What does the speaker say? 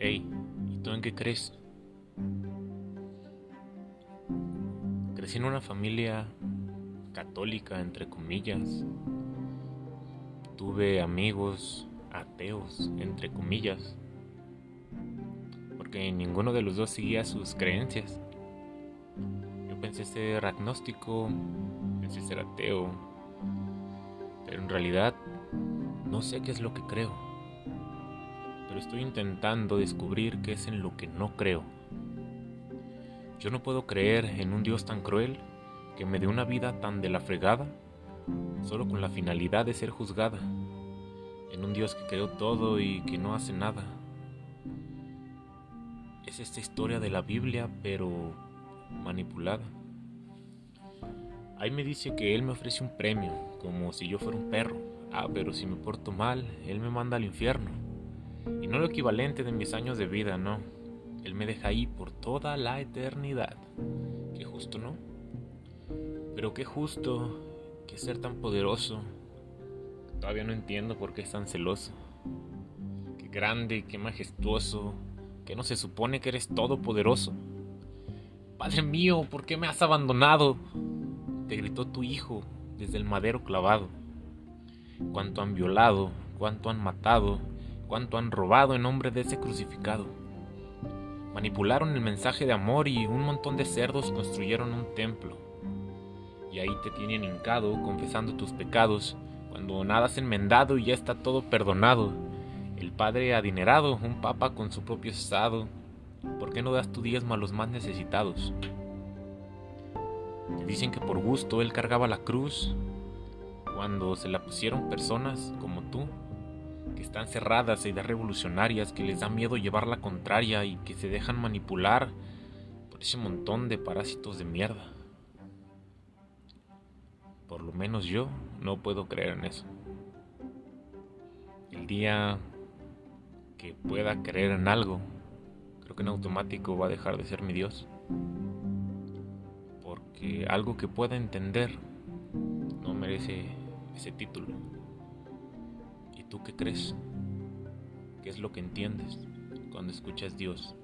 Hey, ¿y tú en qué crees? Crecí en una familia católica, entre comillas. Tuve amigos ateos, entre comillas. Porque ninguno de los dos seguía sus creencias. Yo pensé ser agnóstico, pensé ser ateo. Pero en realidad no sé qué es lo que creo estoy intentando descubrir qué es en lo que no creo. Yo no puedo creer en un Dios tan cruel que me dé una vida tan de la fregada solo con la finalidad de ser juzgada, en un Dios que creó todo y que no hace nada. Es esta historia de la Biblia, pero manipulada. Ahí me dice que Él me ofrece un premio, como si yo fuera un perro. Ah, pero si me porto mal, Él me manda al infierno. Y no lo equivalente de mis años de vida, no. Él me deja ahí por toda la eternidad. Qué justo, ¿no? Pero qué justo que ser tan poderoso. Todavía no entiendo por qué es tan celoso. Qué grande, qué majestuoso. Que no se supone que eres todopoderoso. Padre mío, ¿por qué me has abandonado? Te gritó tu hijo desde el madero clavado. Cuánto han violado, cuánto han matado, cuánto han robado en nombre de ese crucificado. Manipularon el mensaje de amor y un montón de cerdos construyeron un templo. Y ahí te tienen hincado confesando tus pecados, cuando nada has enmendado y ya está todo perdonado. El padre adinerado, un papa con su propio estado. ¿Por qué no das tu diezmo a los más necesitados? Dicen que por gusto él cargaba la cruz, cuando se la pusieron personas como tú que están cerradas e ideas revolucionarias, que les da miedo llevar la contraria y que se dejan manipular por ese montón de parásitos de mierda. Por lo menos yo no puedo creer en eso. El día que pueda creer en algo, creo que en automático va a dejar de ser mi Dios. Porque algo que pueda entender no merece ese título. ¿Tú qué crees? ¿Qué es lo que entiendes cuando escuchas Dios?